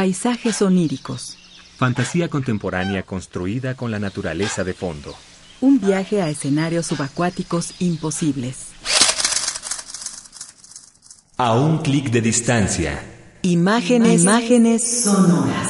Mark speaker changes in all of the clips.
Speaker 1: Paisajes oníricos.
Speaker 2: Fantasía contemporánea construida con la naturaleza de fondo.
Speaker 1: Un viaje a escenarios subacuáticos imposibles.
Speaker 2: A un clic de distancia.
Speaker 1: Imágenes, imágenes sonoras.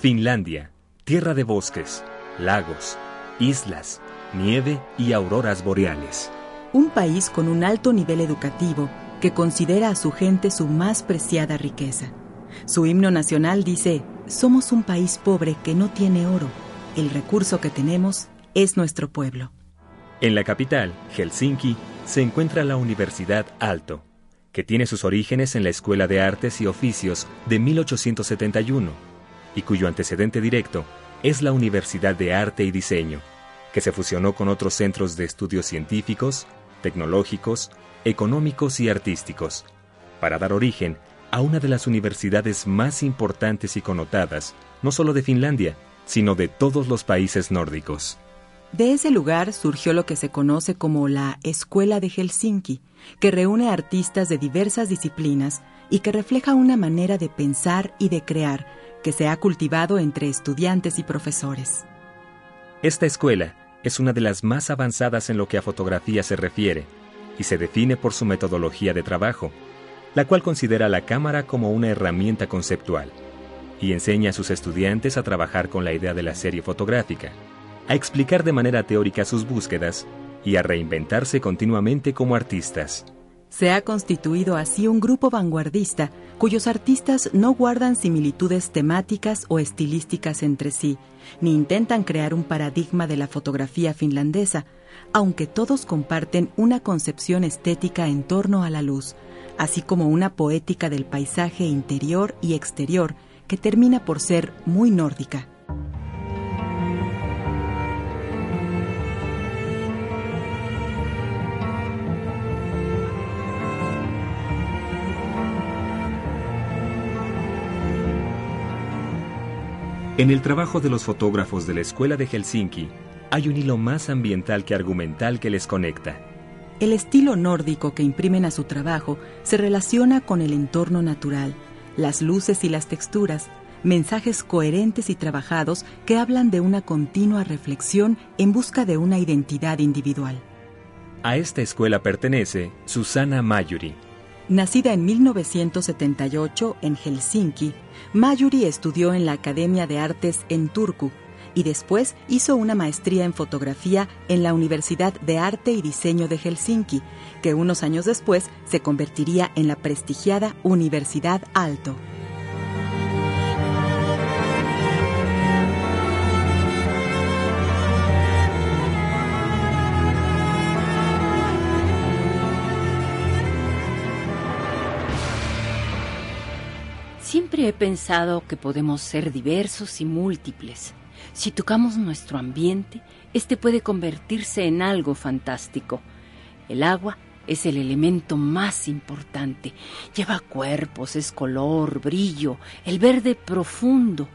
Speaker 2: Finlandia, tierra de bosques, lagos, islas, nieve y auroras boreales.
Speaker 1: Un país con un alto nivel educativo que considera a su gente su más preciada riqueza. Su himno nacional dice, somos un país pobre que no tiene oro. El recurso que tenemos es nuestro pueblo.
Speaker 2: En la capital, Helsinki, se encuentra la Universidad Alto, que tiene sus orígenes en la Escuela de Artes y Oficios de 1871 y cuyo antecedente directo es la Universidad de Arte y Diseño, que se fusionó con otros centros de estudios científicos, tecnológicos, económicos y artísticos, para dar origen a una de las universidades más importantes y connotadas, no solo de Finlandia, sino de todos los países nórdicos.
Speaker 1: De ese lugar surgió lo que se conoce como la Escuela de Helsinki, que reúne artistas de diversas disciplinas y que refleja una manera de pensar y de crear que se ha cultivado entre estudiantes y profesores.
Speaker 2: Esta escuela es una de las más avanzadas en lo que a fotografía se refiere y se define por su metodología de trabajo, la cual considera la cámara como una herramienta conceptual y enseña a sus estudiantes a trabajar con la idea de la serie fotográfica, a explicar de manera teórica sus búsquedas y a reinventarse continuamente como artistas.
Speaker 1: Se ha constituido así un grupo vanguardista cuyos artistas no guardan similitudes temáticas o estilísticas entre sí, ni intentan crear un paradigma de la fotografía finlandesa, aunque todos comparten una concepción estética en torno a la luz, así como una poética del paisaje interior y exterior que termina por ser muy nórdica.
Speaker 2: En el trabajo de los fotógrafos de la Escuela de Helsinki hay un hilo más ambiental que argumental que les conecta.
Speaker 1: El estilo nórdico que imprimen a su trabajo se relaciona con el entorno natural, las luces y las texturas, mensajes coherentes y trabajados que hablan de una continua reflexión en busca de una identidad individual.
Speaker 2: A esta escuela pertenece Susana Mayuri,
Speaker 1: Nacida en 1978 en Helsinki, Mayuri estudió en la Academia de Artes en Turku y después hizo una maestría en fotografía en la Universidad de Arte y Diseño de Helsinki, que unos años después se convertiría en la prestigiada Universidad Alto.
Speaker 3: Siempre he pensado que podemos ser diversos y múltiples. Si tocamos nuestro ambiente, este puede convertirse en algo fantástico. El agua es el elemento más importante. Lleva cuerpos, es color, brillo, el verde profundo.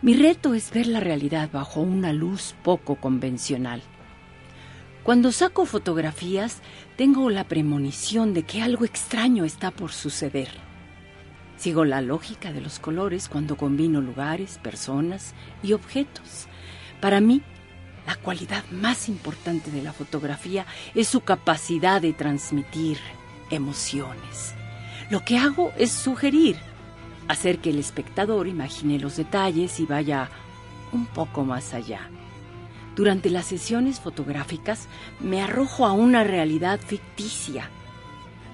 Speaker 3: Mi reto es ver la realidad bajo una luz poco convencional. Cuando saco fotografías, tengo la premonición de que algo extraño está por suceder. Sigo la lógica de los colores cuando combino lugares, personas y objetos. Para mí, la cualidad más importante de la fotografía es su capacidad de transmitir emociones. Lo que hago es sugerir, hacer que el espectador imagine los detalles y vaya un poco más allá. Durante las sesiones fotográficas me arrojo a una realidad ficticia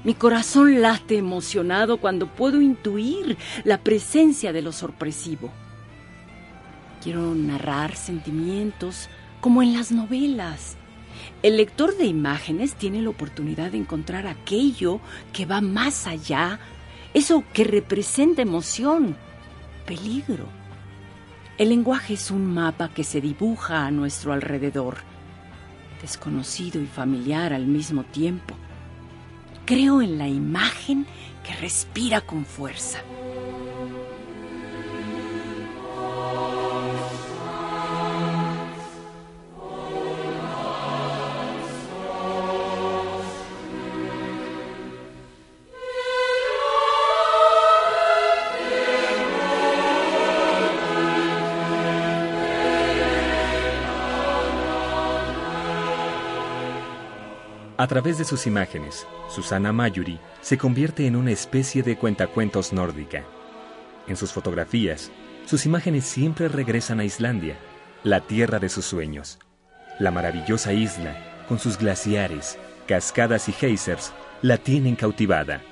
Speaker 3: mi corazón late emocionado cuando puedo intuir la presencia de lo sorpresivo. Quiero narrar sentimientos como en las novelas. El lector de imágenes tiene la oportunidad de encontrar aquello que va más allá, eso que representa emoción, peligro. El lenguaje es un mapa que se dibuja a nuestro alrededor, desconocido y familiar al mismo tiempo. Creo en la imagen que respira con fuerza.
Speaker 2: A través de sus imágenes, Susana Mayuri se convierte en una especie de cuentacuentos nórdica. En sus fotografías, sus imágenes siempre regresan a Islandia, la tierra de sus sueños. La maravillosa isla, con sus glaciares, cascadas y geysers, la tienen cautivada.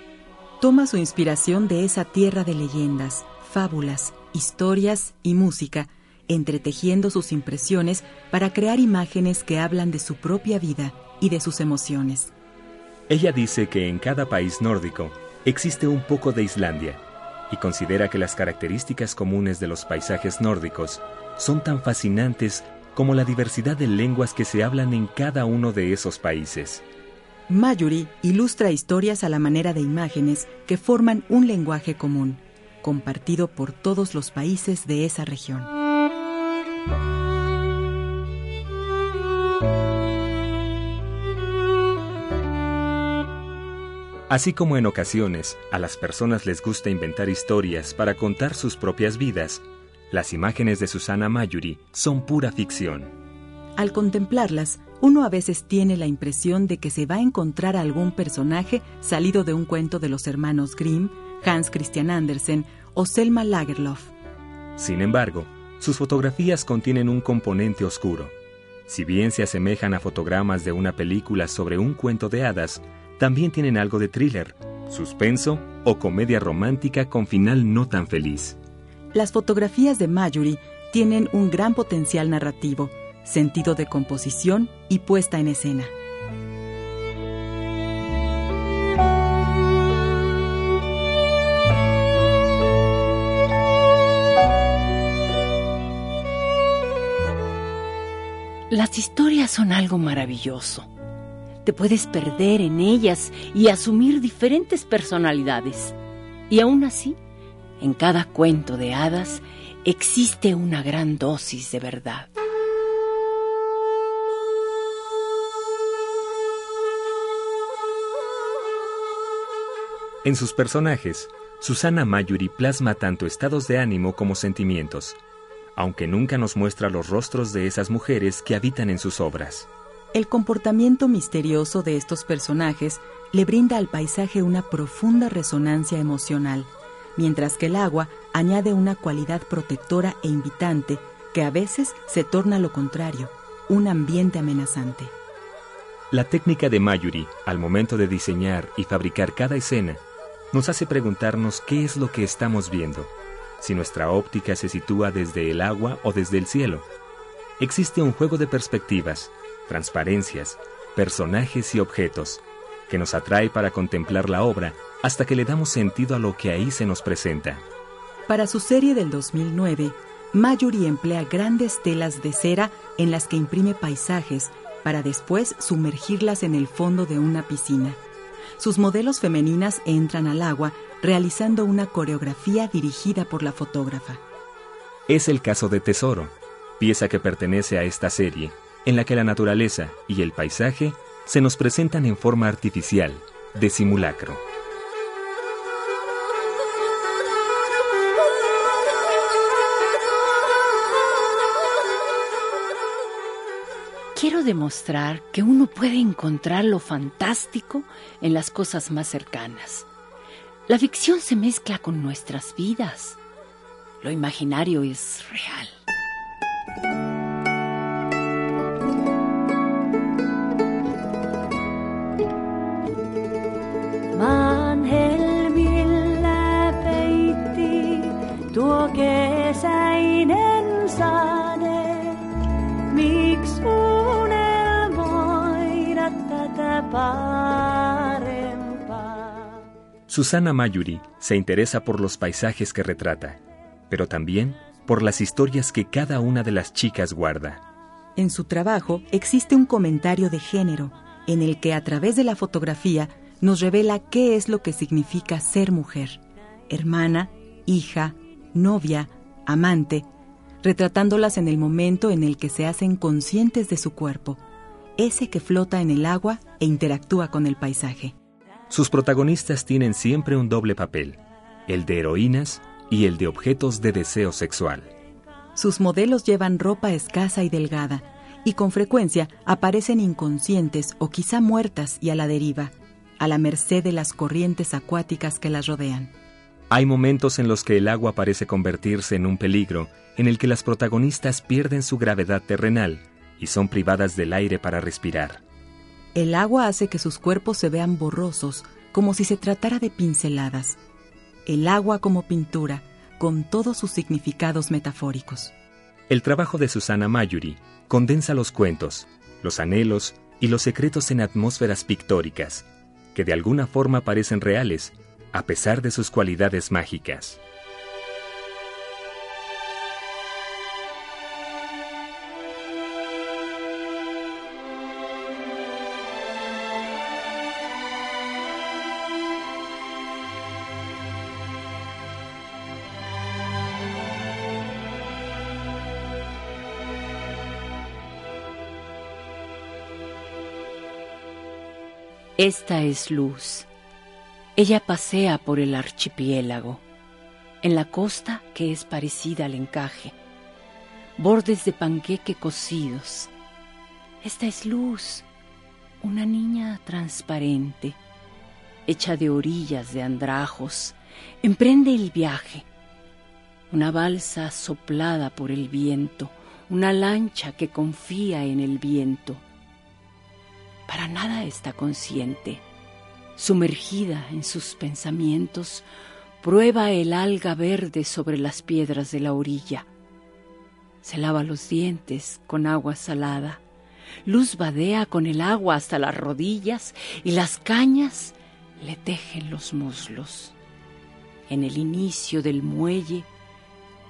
Speaker 1: Toma su inspiración de esa tierra de leyendas, fábulas, historias y música, entretejiendo sus impresiones para crear imágenes que hablan de su propia vida y de sus emociones.
Speaker 2: Ella dice que en cada país nórdico existe un poco de Islandia y considera que las características comunes de los paisajes nórdicos son tan fascinantes como la diversidad de lenguas que se hablan en cada uno de esos países.
Speaker 1: Mayuri ilustra historias a la manera de imágenes que forman un lenguaje común, compartido por todos los países de esa región.
Speaker 2: Así como en ocasiones a las personas les gusta inventar historias para contar sus propias vidas, las imágenes de Susana Mayuri son pura ficción.
Speaker 1: Al contemplarlas, uno a veces tiene la impresión de que se va a encontrar a algún personaje salido de un cuento de los hermanos Grimm, Hans Christian Andersen o Selma Lagerlof.
Speaker 2: Sin embargo, sus fotografías contienen un componente oscuro. Si bien se asemejan a fotogramas de una película sobre un cuento de hadas, también tienen algo de thriller, suspenso o comedia romántica con final no tan feliz.
Speaker 1: Las fotografías de Mayuri tienen un gran potencial narrativo, sentido de composición y puesta en escena.
Speaker 3: Las historias son algo maravilloso. Te puedes perder en ellas y asumir diferentes personalidades. Y aún así, en cada cuento de hadas existe una gran dosis de verdad.
Speaker 2: En sus personajes, Susana Mayuri plasma tanto estados de ánimo como sentimientos, aunque nunca nos muestra los rostros de esas mujeres que habitan en sus obras.
Speaker 1: El comportamiento misterioso de estos personajes le brinda al paisaje una profunda resonancia emocional, mientras que el agua añade una cualidad protectora e invitante que a veces se torna lo contrario, un ambiente amenazante.
Speaker 2: La técnica de Mayuri, al momento de diseñar y fabricar cada escena, nos hace preguntarnos qué es lo que estamos viendo, si nuestra óptica se sitúa desde el agua o desde el cielo. Existe un juego de perspectivas, transparencias, personajes y objetos, que nos atrae para contemplar la obra hasta que le damos sentido a lo que ahí se nos presenta.
Speaker 1: Para su serie del 2009, Mayuri emplea grandes telas de cera en las que imprime paisajes para después sumergirlas en el fondo de una piscina sus modelos femeninas entran al agua realizando una coreografía dirigida por la fotógrafa.
Speaker 2: Es el caso de Tesoro, pieza que pertenece a esta serie, en la que la naturaleza y el paisaje se nos presentan en forma artificial, de simulacro.
Speaker 3: Quiero demostrar que uno puede encontrar lo fantástico en las cosas más cercanas. La ficción se mezcla con nuestras vidas. Lo imaginario es real.
Speaker 2: Susana Mayuri se interesa por los paisajes que retrata, pero también por las historias que cada una de las chicas guarda.
Speaker 1: En su trabajo existe un comentario de género en el que a través de la fotografía nos revela qué es lo que significa ser mujer, hermana, hija, novia, amante, retratándolas en el momento en el que se hacen conscientes de su cuerpo, ese que flota en el agua e interactúa con el paisaje.
Speaker 2: Sus protagonistas tienen siempre un doble papel, el de heroínas y el de objetos de deseo sexual.
Speaker 1: Sus modelos llevan ropa escasa y delgada, y con frecuencia aparecen inconscientes o quizá muertas y a la deriva, a la merced de las corrientes acuáticas que las rodean.
Speaker 2: Hay momentos en los que el agua parece convertirse en un peligro, en el que las protagonistas pierden su gravedad terrenal y son privadas del aire para respirar.
Speaker 1: El agua hace que sus cuerpos se vean borrosos, como si se tratara de pinceladas. El agua como pintura, con todos sus significados metafóricos.
Speaker 2: El trabajo de Susana Mayuri condensa los cuentos, los anhelos y los secretos en atmósferas pictóricas, que de alguna forma parecen reales, a pesar de sus cualidades mágicas.
Speaker 3: Esta es luz. Ella pasea por el archipiélago, en la costa que es parecida al encaje, bordes de panqueque cocidos. Esta es luz, una niña transparente, hecha de orillas de andrajos, emprende el viaje. Una balsa soplada por el viento, una lancha que confía en el viento para nada está consciente. Sumergida en sus pensamientos, prueba el alga verde sobre las piedras de la orilla. Se lava los dientes con agua salada. Luz vadea con el agua hasta las rodillas y las cañas le tejen los muslos. En el inicio del muelle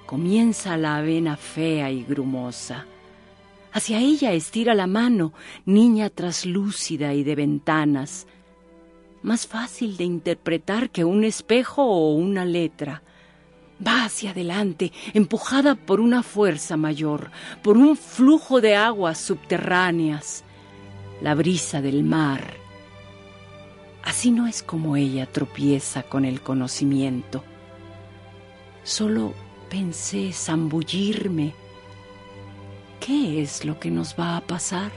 Speaker 3: comienza la avena fea y grumosa Hacia ella estira la mano, niña traslúcida y de ventanas, más fácil de interpretar que un espejo o una letra. Va hacia adelante, empujada por una fuerza mayor, por un flujo de aguas subterráneas, la brisa del mar. Así no es como ella tropieza con el conocimiento. Solo pensé zambullirme ¿Qué es lo que nos va a pasar?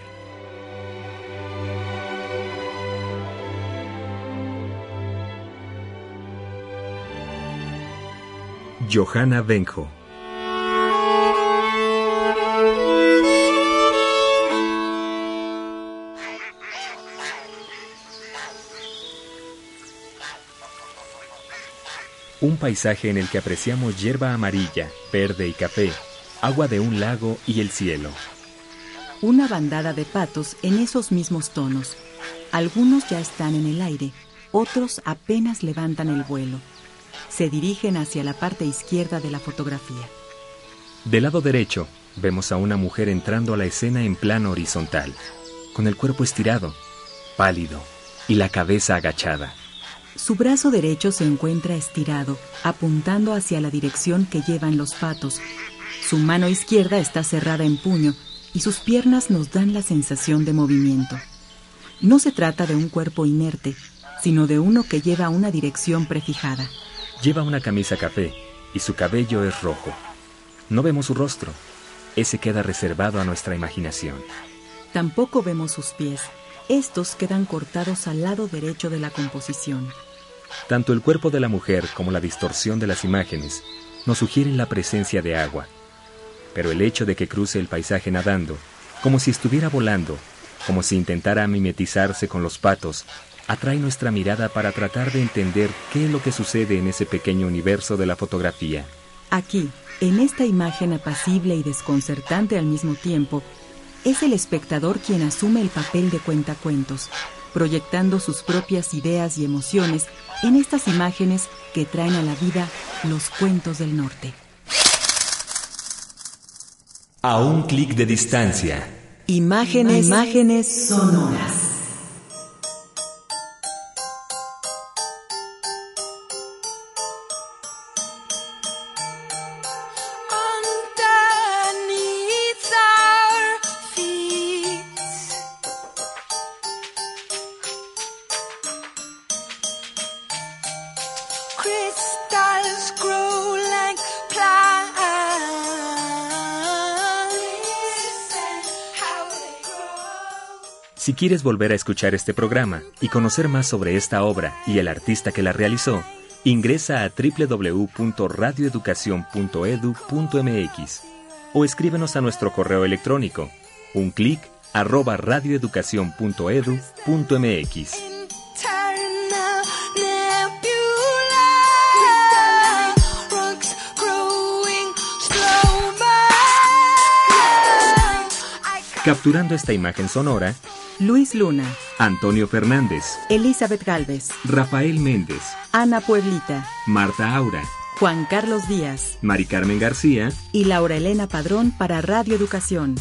Speaker 2: Johanna Benjo Un paisaje en el que apreciamos hierba amarilla, verde y café, agua de un lago y el cielo.
Speaker 1: Una bandada de patos en esos mismos tonos. Algunos ya están en el aire, otros apenas levantan el vuelo. Se dirigen hacia la parte izquierda de la fotografía.
Speaker 2: Del lado derecho, vemos a una mujer entrando a la escena en plano horizontal, con el cuerpo estirado, pálido y la cabeza agachada.
Speaker 1: Su brazo derecho se encuentra estirado, apuntando hacia la dirección que llevan los patos, su mano izquierda está cerrada en puño y sus piernas nos dan la sensación de movimiento. No se trata de un cuerpo inerte, sino de uno que lleva una dirección prefijada.
Speaker 2: Lleva una camisa café y su cabello es rojo. No vemos su rostro. Ese queda reservado a nuestra imaginación.
Speaker 1: Tampoco vemos sus pies. Estos quedan cortados al lado derecho de la composición.
Speaker 2: Tanto el cuerpo de la mujer como la distorsión de las imágenes nos sugieren la presencia de agua pero el hecho de que cruce el paisaje nadando, como si estuviera volando, como si intentara mimetizarse con los patos, atrae nuestra mirada para tratar de entender qué es lo que sucede en ese pequeño universo de la fotografía.
Speaker 1: Aquí, en esta imagen apacible y desconcertante al mismo tiempo, es el espectador quien asume el papel de cuentacuentos, proyectando sus propias ideas y emociones en estas imágenes que traen a la vida los cuentos del norte.
Speaker 2: A un clic de distancia.
Speaker 1: Imágenes, imágenes sonoras.
Speaker 2: Si quieres volver a escuchar este programa y conocer más sobre esta obra y el artista que la realizó, ingresa a www.radioeducacion.edu.mx o escríbenos a nuestro correo electrónico, un clic arroba radioeducacion.edu.mx. Capturando esta imagen sonora,
Speaker 1: Luis Luna,
Speaker 2: Antonio Fernández,
Speaker 1: Elizabeth Galvez,
Speaker 2: Rafael Méndez,
Speaker 1: Ana Pueblita,
Speaker 2: Marta Aura,
Speaker 1: Juan Carlos Díaz,
Speaker 2: Mari Carmen García
Speaker 1: y Laura Elena Padrón para Radio Educación.